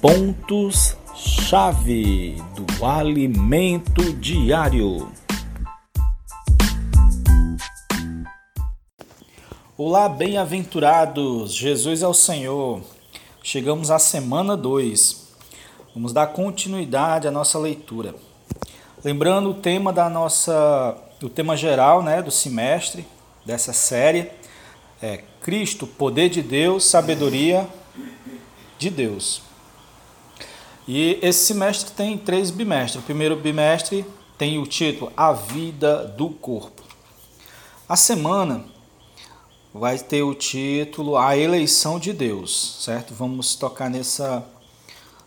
Pontos-chave do alimento diário. Olá, bem-aventurados! Jesus é o Senhor. Chegamos à semana 2. Vamos dar continuidade à nossa leitura. Lembrando o tema da nossa, o tema geral, né, do semestre dessa série é Cristo, poder de Deus, sabedoria de Deus. E esse semestre tem três bimestres. O primeiro bimestre tem o título A Vida do Corpo. A semana vai ter o título A Eleição de Deus, certo? Vamos tocar nessa,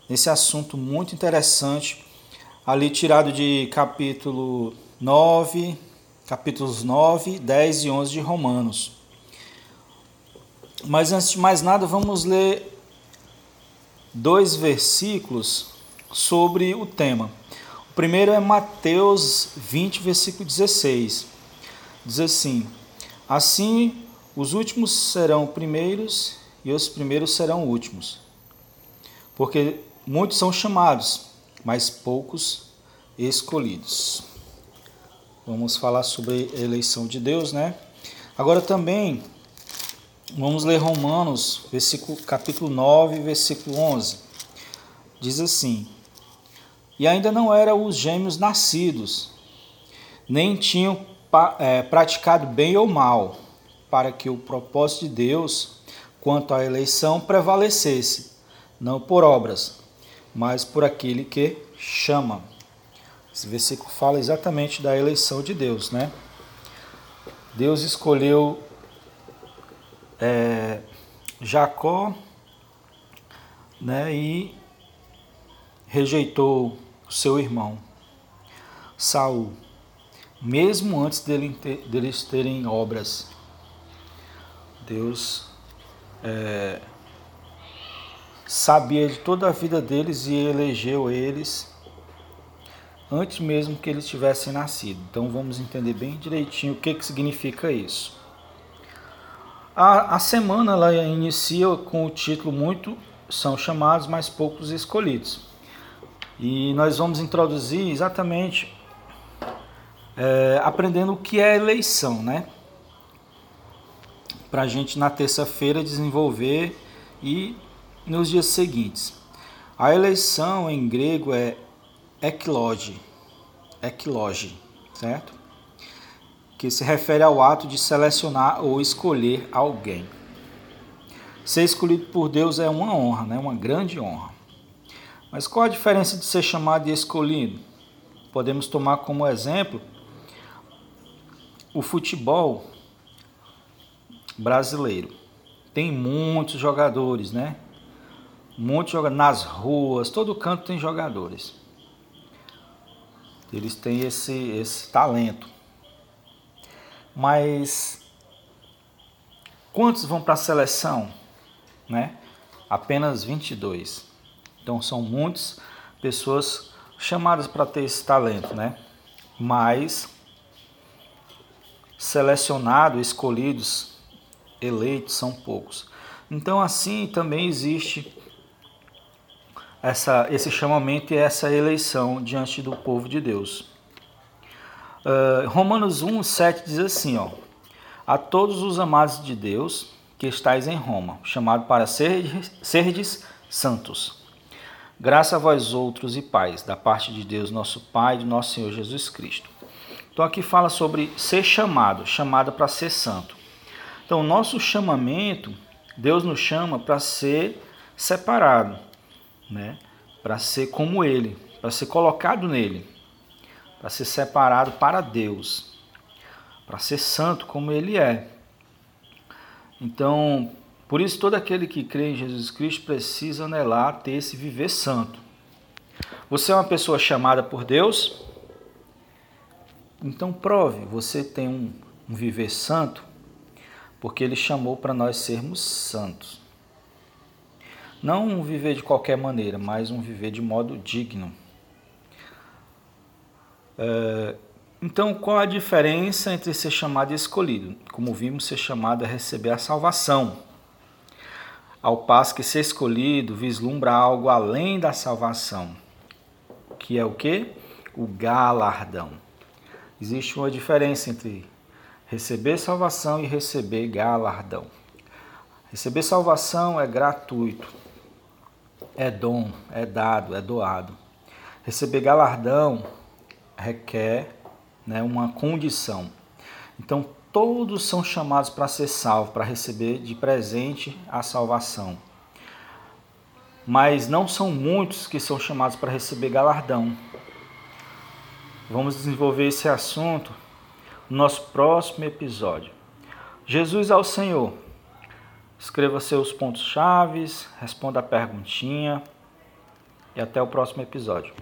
nesse assunto muito interessante, ali tirado de capítulo 9, capítulos 9, 10 e 11 de Romanos. Mas antes de mais nada, vamos ler dois versículos sobre o tema. O primeiro é Mateus 20, versículo 16. Diz assim: Assim os últimos serão primeiros e os primeiros serão últimos. Porque muitos são chamados, mas poucos escolhidos. Vamos falar sobre a eleição de Deus, né? Agora também Vamos ler Romanos, capítulo 9, versículo 11. Diz assim: E ainda não eram os gêmeos nascidos, nem tinham é, praticado bem ou mal, para que o propósito de Deus quanto à eleição prevalecesse, não por obras, mas por aquele que chama. Esse versículo fala exatamente da eleição de Deus, né? Deus escolheu é, Jacó né, e rejeitou seu irmão Saul, mesmo antes dele ter, deles terem obras. Deus é, sabia de toda a vida deles e elegeu eles antes mesmo que eles tivessem nascido. Então vamos entender bem direitinho o que, que significa isso. A, a semana ela inicia com o título Muito são chamados, mas poucos escolhidos. E nós vamos introduzir exatamente é, aprendendo o que é eleição, né? Para a gente na terça-feira desenvolver e nos dias seguintes. A eleição em grego é ekloge, ekloge, certo? Que se refere ao ato de selecionar ou escolher alguém. Ser escolhido por Deus é uma honra, né? uma grande honra. Mas qual a diferença de ser chamado e escolhido? Podemos tomar como exemplo o futebol brasileiro. Tem muitos jogadores, né? Muitos jogadores nas ruas, todo canto tem jogadores. Eles têm esse, esse talento. Mas quantos vão para a seleção? Né? Apenas 22. Então são muitas pessoas chamadas para ter esse talento, né? Mas selecionados, escolhidos, eleitos são poucos. Então assim também existe essa, esse chamamento e essa eleição diante do povo de Deus. Uh, Romanos 1, 7 diz assim, ó, A todos os amados de Deus que estáis em Roma, chamado para serdes, serdes santos. Graça a vós outros e pais, da parte de Deus nosso Pai do nosso Senhor Jesus Cristo. Então aqui fala sobre ser chamado, chamado para ser santo. Então nosso chamamento, Deus nos chama para ser separado, né? para ser como Ele, para ser colocado nele para ser separado para Deus, para ser santo como ele é. Então, por isso todo aquele que crê em Jesus Cristo precisa anelar ter esse viver santo. Você é uma pessoa chamada por Deus? Então prove, você tem um, um viver santo, porque ele chamou para nós sermos santos. Não um viver de qualquer maneira, mas um viver de modo digno. É, então, qual a diferença entre ser chamado e escolhido? Como vimos, ser chamado é receber a salvação. ao passo que ser escolhido vislumbra algo além da salvação, que é o que? O galardão. Existe uma diferença entre receber salvação e receber galardão. Receber salvação é gratuito, é dom, é dado, é doado. Receber galardão requer né, uma condição. Então, todos são chamados para ser salvos, para receber de presente a salvação. Mas não são muitos que são chamados para receber galardão. Vamos desenvolver esse assunto no nosso próximo episódio. Jesus ao Senhor. Escreva seus pontos chaves, responda a perguntinha e até o próximo episódio.